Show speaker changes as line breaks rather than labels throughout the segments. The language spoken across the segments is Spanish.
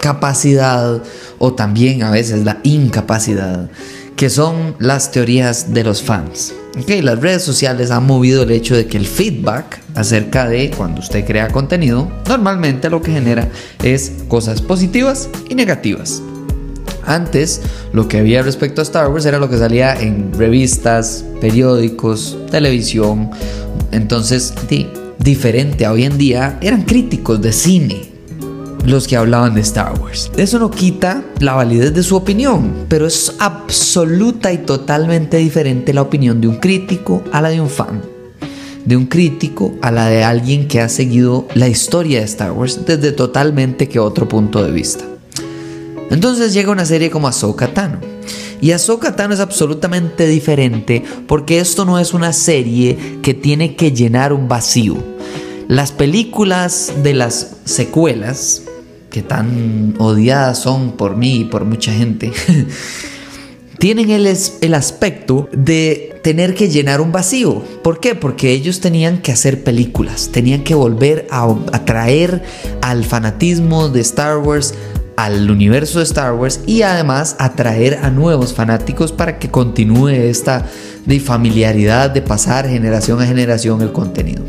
capacidad o también a veces la incapacidad que son las teorías de los fans. Okay, las redes sociales han movido el hecho de que el feedback acerca de cuando usted crea contenido normalmente lo que genera es cosas positivas y negativas. Antes, lo que había respecto a Star Wars era lo que salía en revistas, periódicos, televisión. Entonces, diferente a hoy en día, eran críticos de cine los que hablaban de Star Wars. Eso no quita la validez de su opinión, pero es absoluta y totalmente diferente la opinión de un crítico a la de un fan. De un crítico a la de alguien que ha seguido la historia de Star Wars desde totalmente que otro punto de vista. Entonces llega una serie como Ahsoka Tano. Y Ahsoka Tano es absolutamente diferente porque esto no es una serie que tiene que llenar un vacío. Las películas de las secuelas, que tan odiadas son por mí y por mucha gente, tienen el, el, aspecto de tener que llenar un vacío. ¿Por qué? Porque ellos tenían que hacer películas, tenían que volver a atraer al fanatismo de Star Wars al universo de Star Wars y además atraer a nuevos fanáticos para que continúe esta de familiaridad de pasar generación a generación el contenido.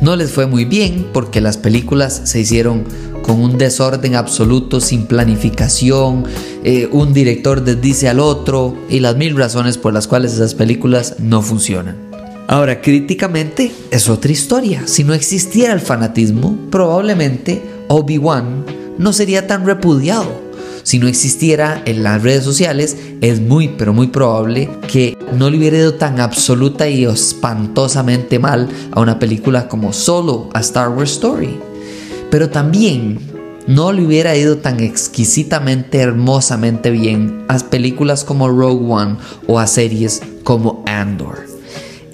No les fue muy bien porque las películas se hicieron con un desorden absoluto, sin planificación, eh, un director dice al otro y las mil razones por las cuales esas películas no funcionan. Ahora, críticamente es otra historia. Si no existiera el fanatismo, probablemente Obi-Wan no sería tan repudiado. Si no existiera en las redes sociales, es muy, pero muy probable que no le hubiera ido tan absoluta y espantosamente mal a una película como solo a Star Wars Story. Pero también no le hubiera ido tan exquisitamente, hermosamente bien a películas como Rogue One o a series como Andor.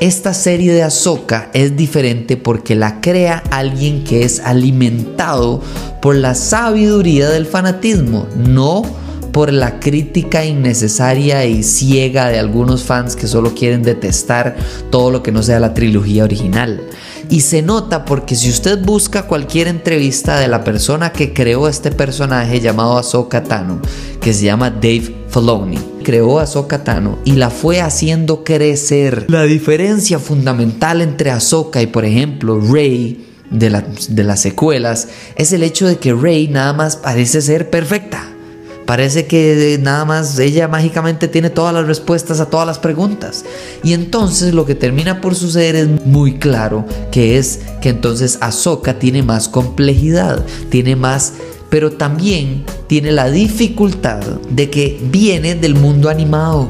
Esta serie de Ahsoka es diferente porque la crea alguien que es alimentado por la sabiduría del fanatismo, no por la crítica innecesaria y ciega de algunos fans que solo quieren detestar todo lo que no sea la trilogía original. Y se nota porque si usted busca cualquier entrevista de la persona que creó este personaje llamado Ahsoka Tano, que se llama Dave Filoni, creó a Ahsoka Tano y la fue haciendo crecer. La diferencia fundamental entre Ahsoka y por ejemplo Rey de, de las secuelas es el hecho de que Rey nada más parece ser perfecta. Parece que nada más ella mágicamente tiene todas las respuestas a todas las preguntas. Y entonces lo que termina por suceder es muy claro, que es que entonces Ahsoka tiene más complejidad, tiene más pero también tiene la dificultad de que viene del mundo animado.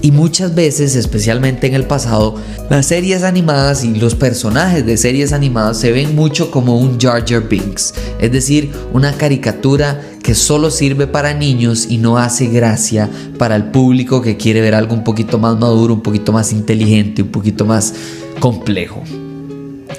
Y muchas veces, especialmente en el pasado, las series animadas y los personajes de series animadas se ven mucho como un Jar Jar Binks, es decir, una caricatura que solo sirve para niños y no hace gracia para el público que quiere ver algo un poquito más maduro, un poquito más inteligente, un poquito más complejo.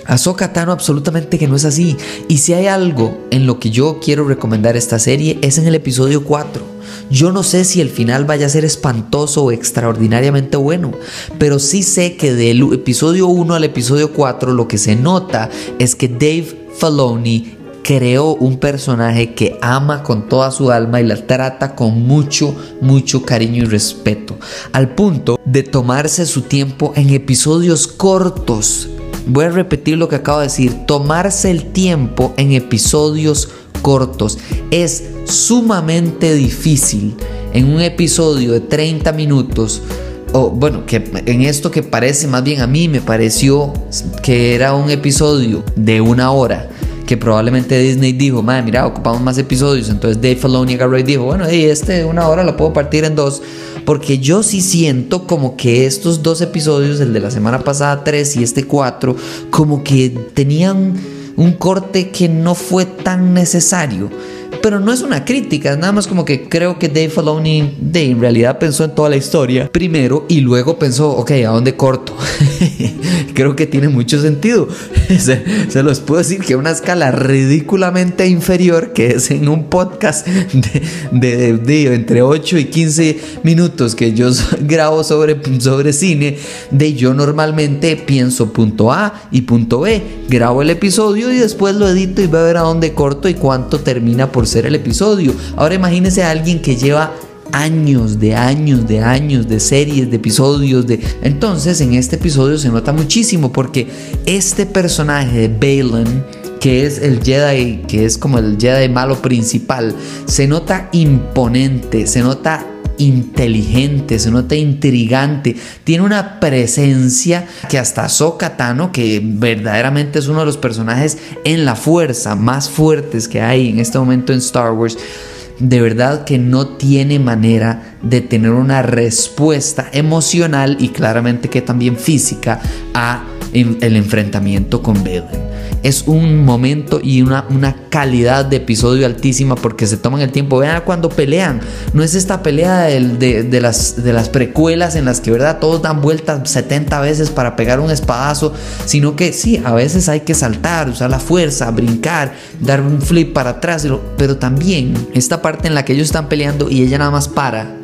Ahsoka Tano absolutamente que no es así. Y si hay algo en lo que yo quiero recomendar esta serie es en el episodio 4. Yo no sé si el final vaya a ser espantoso o extraordinariamente bueno, pero sí sé que del episodio 1 al episodio 4 lo que se nota es que Dave Filoni creó un personaje que ama con toda su alma y la trata con mucho, mucho cariño y respeto, al punto de tomarse su tiempo en episodios cortos Voy a repetir lo que acabo de decir. Tomarse el tiempo en episodios cortos es sumamente difícil. En un episodio de 30 minutos, o bueno, que en esto que parece más bien a mí me pareció que era un episodio de una hora que probablemente Disney dijo, madre, mira, ocupamos más episodios. Entonces Dave Filoni agarró y dijo, bueno, y este de una hora lo puedo partir en dos. Porque yo sí siento como que estos dos episodios, el de la semana pasada 3 y este 4, como que tenían un corte que no fue tan necesario. Pero no es una crítica, nada más como que creo que Dave Filoni de, en realidad pensó en toda la historia primero y luego pensó, ok, ¿a dónde corto? creo que tiene mucho sentido. se, los puedo decir que una escala ridículamente inferior, que es en un podcast de, de, entre 8 y 15 minutos que yo grabo sobre, sobre cine, de yo normalmente pienso punto A y punto B, grabo el episodio y después lo edito y voy a ver a dónde corto y cuánto termina por el episodio. Ahora imagínese a alguien que lleva años, de años, de años, de series, de episodios, de... Entonces en este episodio se nota muchísimo porque este personaje de Balin, que es el Jedi, que es como el Jedi malo principal, se nota imponente, se nota inteligente, se nota intrigante, tiene una presencia que hasta Ahsoka Tano, que verdaderamente es uno de los personajes en la fuerza más fuertes que hay en este momento en Star Wars, de verdad que no tiene manera de tener una respuesta emocional y claramente que también física a el enfrentamiento con Belen es un momento y una, una calidad de episodio altísima porque se toman el tiempo. Vean cuando pelean. No es esta pelea de, de, las, de las precuelas en las que, ¿verdad? Todos dan vueltas 70 veces para pegar un espadazo, sino que sí, a veces hay que saltar, usar la fuerza, brincar, dar un flip para atrás, pero también esta parte en la que ellos están peleando y ella nada más para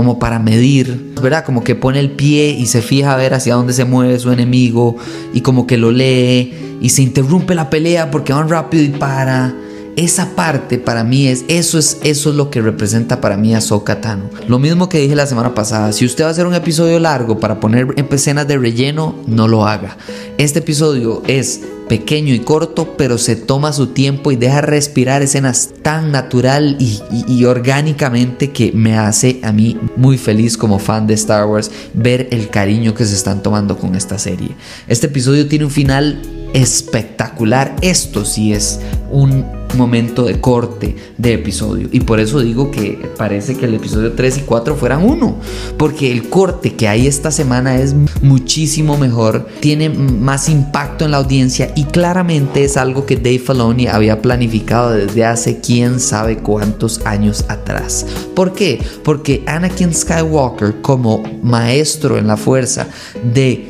como para medir, ¿verdad? Como que pone el pie y se fija a ver hacia dónde se mueve su enemigo y como que lo lee y se interrumpe la pelea porque van rápido y para. Esa parte para mí es eso es eso es lo que representa para mí a Tano. Lo mismo que dije la semana pasada, si usted va a hacer un episodio largo para poner escenas de relleno, no lo haga. Este episodio es pequeño y corto, pero se toma su tiempo y deja respirar escenas tan natural y, orgánicamente que me hace a mí muy feliz como fan de Star Wars ver el cariño que se están tomando con esta serie. Este episodio tiene un final espectacular. Esto sí es un momento de corte de episodio. Y por eso digo que parece que el episodio 3 y 4 fueran uno. Porque el corte que hay esta semana es muchísimo mejor, tiene más impacto en la audiencia y claramente es algo que Dave Filoni había planificado desde hace quién sabe cuántos años atrás. ¿Por qué? Porque Anakin Skywalker como maestro en la fuerza de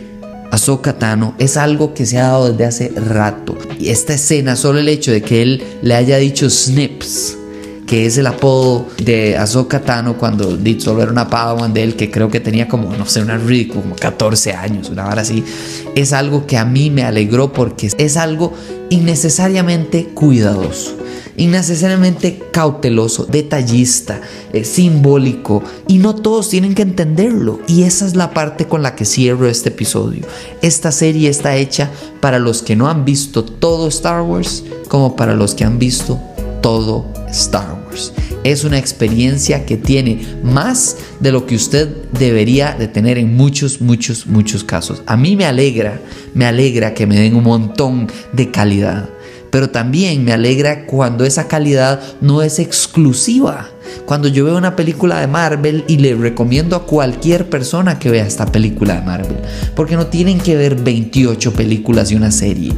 Ahsoka Tano es algo que se ha dado desde hace rato. Y esta escena, solo el hecho de que él le haya dicho Snips, que es el apodo de Ahsoka Tano cuando solo era una padawan de él que creo que tenía como, no sé, una Rick, como 14 años, una hora así, es algo que a mí me alegró porque es algo innecesariamente cuidadoso innecesariamente cauteloso, detallista, eh, simbólico, y no todos tienen que entenderlo. Y esa es la parte con la que cierro este episodio. Esta serie está hecha para los que no han visto todo Star Wars, como para los que han visto todo Star Wars. Es una experiencia que tiene más de lo que usted debería de tener en muchos, muchos, muchos casos. A mí me alegra, me alegra que me den un montón de calidad pero también me alegra cuando esa calidad no es exclusiva. Cuando yo veo una película de Marvel y le recomiendo a cualquier persona que vea esta película de Marvel, porque no tienen que ver 28 películas y una serie.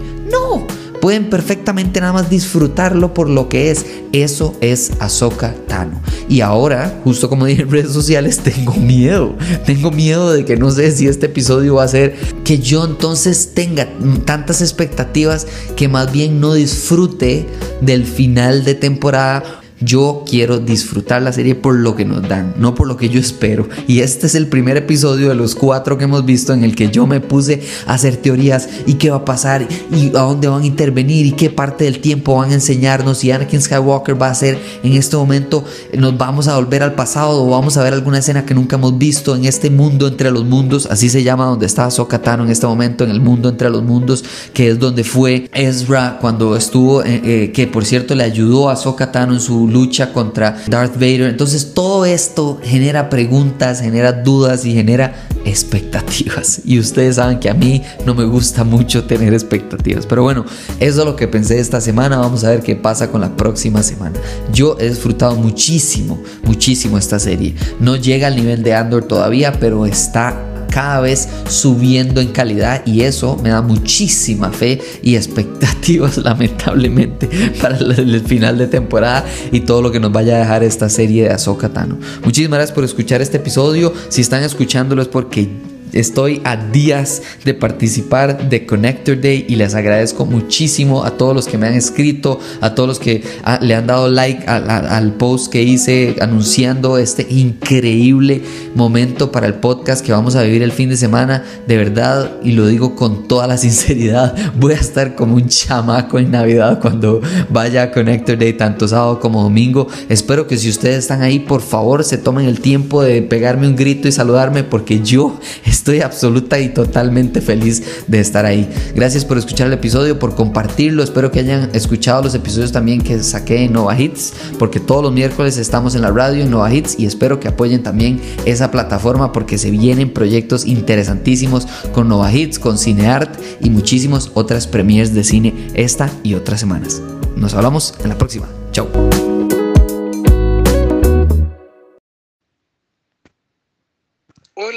Pueden perfectamente nada más disfrutarlo por lo que es. Eso es Ahsoka Tano. Y ahora, justo como dije en redes sociales, tengo miedo. Tengo miedo de que no sé si este episodio va a ser que yo entonces tenga tantas expectativas que más bien no disfrute del final de temporada yo quiero disfrutar la serie por lo que nos dan, no por lo que yo espero. Y este es el primer episodio de los cuatro que hemos visto en el que yo me puse a hacer teorías y qué va a pasar y a dónde van a intervenir y qué parte del tiempo van a enseñarnos y Anakin Skywalker va a ser en este momento nos vamos a volver al pasado o vamos a ver alguna escena que nunca hemos visto en este mundo entre los mundos, así se llama donde está Sokatano en este momento en el mundo entre los mundos, que es donde fue Ezra cuando estuvo, eh, eh, que por cierto le ayudó a Sokatano en su lucha contra Darth Vader. Entonces todo esto genera preguntas, genera dudas y genera expectativas. Y ustedes saben que a mí no me gusta mucho tener expectativas. Pero bueno, eso es lo que pensé esta semana. Vamos a ver qué pasa con la próxima semana. Yo he disfrutado muchísimo, muchísimo esta serie. No llega al nivel de Andor todavía, pero está cada vez subiendo en calidad y eso me da muchísima fe y expectativas lamentablemente para el final de temporada y todo lo que nos vaya a dejar esta serie de Ahsoka Tano. Muchísimas gracias por escuchar este episodio. Si están escuchándolo es porque Estoy a días de participar de Connector Day y les agradezco muchísimo a todos los que me han escrito, a todos los que ah, le han dado like al post que hice anunciando este increíble momento para el podcast que vamos a vivir el fin de semana. De verdad, y lo digo con toda la sinceridad, voy a estar como un chamaco en Navidad cuando vaya a Connector Day, tanto sábado como domingo. Espero que si ustedes están ahí, por favor, se tomen el tiempo de pegarme un grito y saludarme porque yo Estoy absoluta y totalmente feliz de estar ahí. Gracias por escuchar el episodio, por compartirlo. Espero que hayan escuchado los episodios también que saqué en Nova Hits, porque todos los miércoles estamos en la radio en Nova Hits y espero que apoyen también esa plataforma porque se vienen proyectos interesantísimos con Nova Hits, con Cineart y muchísimas otras premiers de cine esta y otras semanas. Nos hablamos en la próxima. Chao.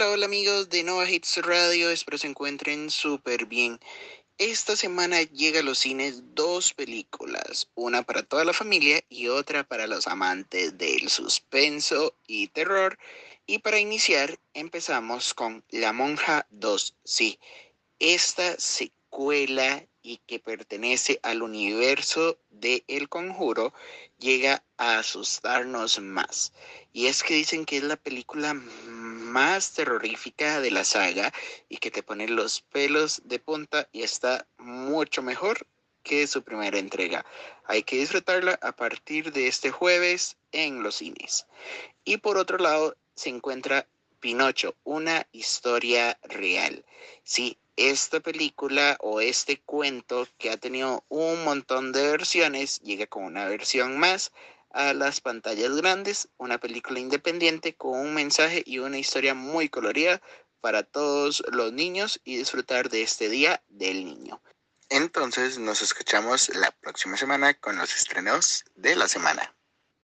Hola, amigos de Nova Hits Radio, espero se encuentren súper bien. Esta semana llega a los cines dos películas, una para toda la familia y otra para los amantes del suspenso y terror. Y para iniciar empezamos con La Monja 2, sí, esta secuela y que pertenece al universo de El Conjuro llega a asustarnos más. Y es que dicen que es la película más terrorífica de la saga y que te pone los pelos de punta y está mucho mejor que su primera entrega. Hay que disfrutarla a partir de este jueves en los cines. Y por otro lado se encuentra Pinocho, una historia real. Sí, esta película o este cuento que ha tenido un montón de versiones llega con una versión más a las pantallas grandes, una película independiente con un mensaje y una historia muy colorida para todos los niños y disfrutar de este día del niño. Entonces nos escuchamos la próxima semana con los estrenos de la semana.